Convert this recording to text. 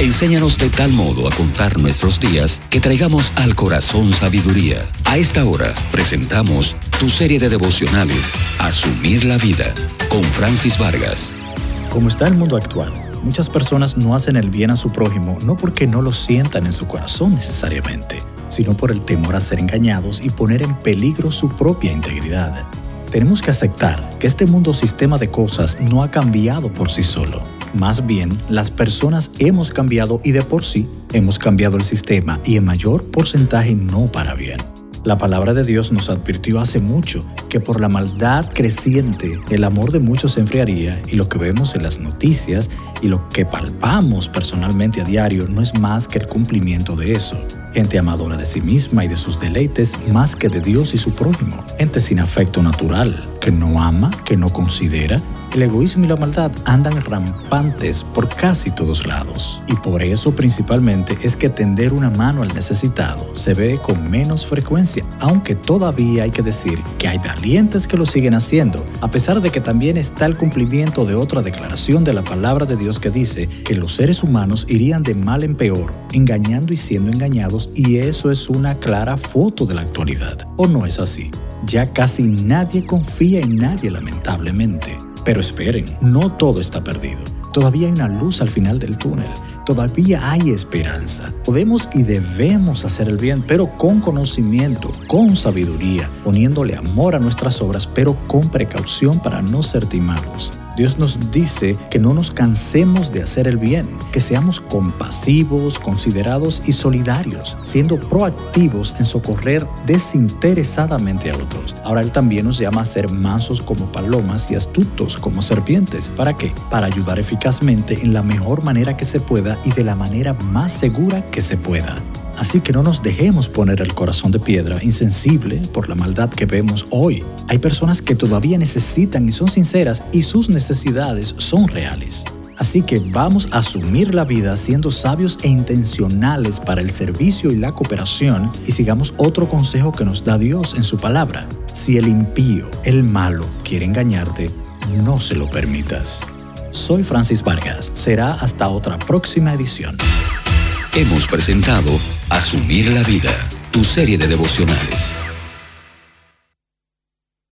Enséñanos de tal modo a contar nuestros días que traigamos al corazón sabiduría. A esta hora presentamos tu serie de devocionales, Asumir la Vida, con Francis Vargas. Como está el mundo actual, muchas personas no hacen el bien a su prójimo no porque no lo sientan en su corazón necesariamente, sino por el temor a ser engañados y poner en peligro su propia integridad. Tenemos que aceptar que este mundo sistema de cosas no ha cambiado por sí solo. Más bien, las personas hemos cambiado y de por sí hemos cambiado el sistema y en mayor porcentaje no para bien. La palabra de Dios nos advirtió hace mucho que por la maldad creciente el amor de muchos se enfriaría y lo que vemos en las noticias y lo que palpamos personalmente a diario no es más que el cumplimiento de eso. Gente amadora de sí misma y de sus deleites más que de Dios y su prójimo. Gente sin afecto natural, que no ama, que no considera. El egoísmo y la maldad andan rampantes por casi todos lados. Y por eso principalmente es que tender una mano al necesitado se ve con menos frecuencia, aunque todavía hay que decir que hay valientes que lo siguen haciendo, a pesar de que también está el cumplimiento de otra declaración de la palabra de Dios que dice que los seres humanos irían de mal en peor, engañando y siendo engañados, y eso es una clara foto de la actualidad. ¿O no es así? Ya casi nadie confía en nadie lamentablemente. Pero esperen, no todo está perdido. Todavía hay una luz al final del túnel. Todavía hay esperanza. Podemos y debemos hacer el bien, pero con conocimiento, con sabiduría, poniéndole amor a nuestras obras, pero con precaución para no ser timados. Dios nos dice que no nos cansemos de hacer el bien, que seamos compasivos, considerados y solidarios, siendo proactivos en socorrer desinteresadamente a otros. Ahora Él también nos llama a ser mansos como palomas y astutos como serpientes. ¿Para qué? Para ayudar eficazmente en la mejor manera que se pueda y de la manera más segura que se pueda. Así que no nos dejemos poner el corazón de piedra, insensible por la maldad que vemos hoy. Hay personas que todavía necesitan y son sinceras y sus necesidades son reales. Así que vamos a asumir la vida siendo sabios e intencionales para el servicio y la cooperación y sigamos otro consejo que nos da Dios en su palabra. Si el impío, el malo, quiere engañarte, no se lo permitas. Soy Francis Vargas. Será hasta otra próxima edición. Hemos presentado Asumir la Vida, tu serie de devocionales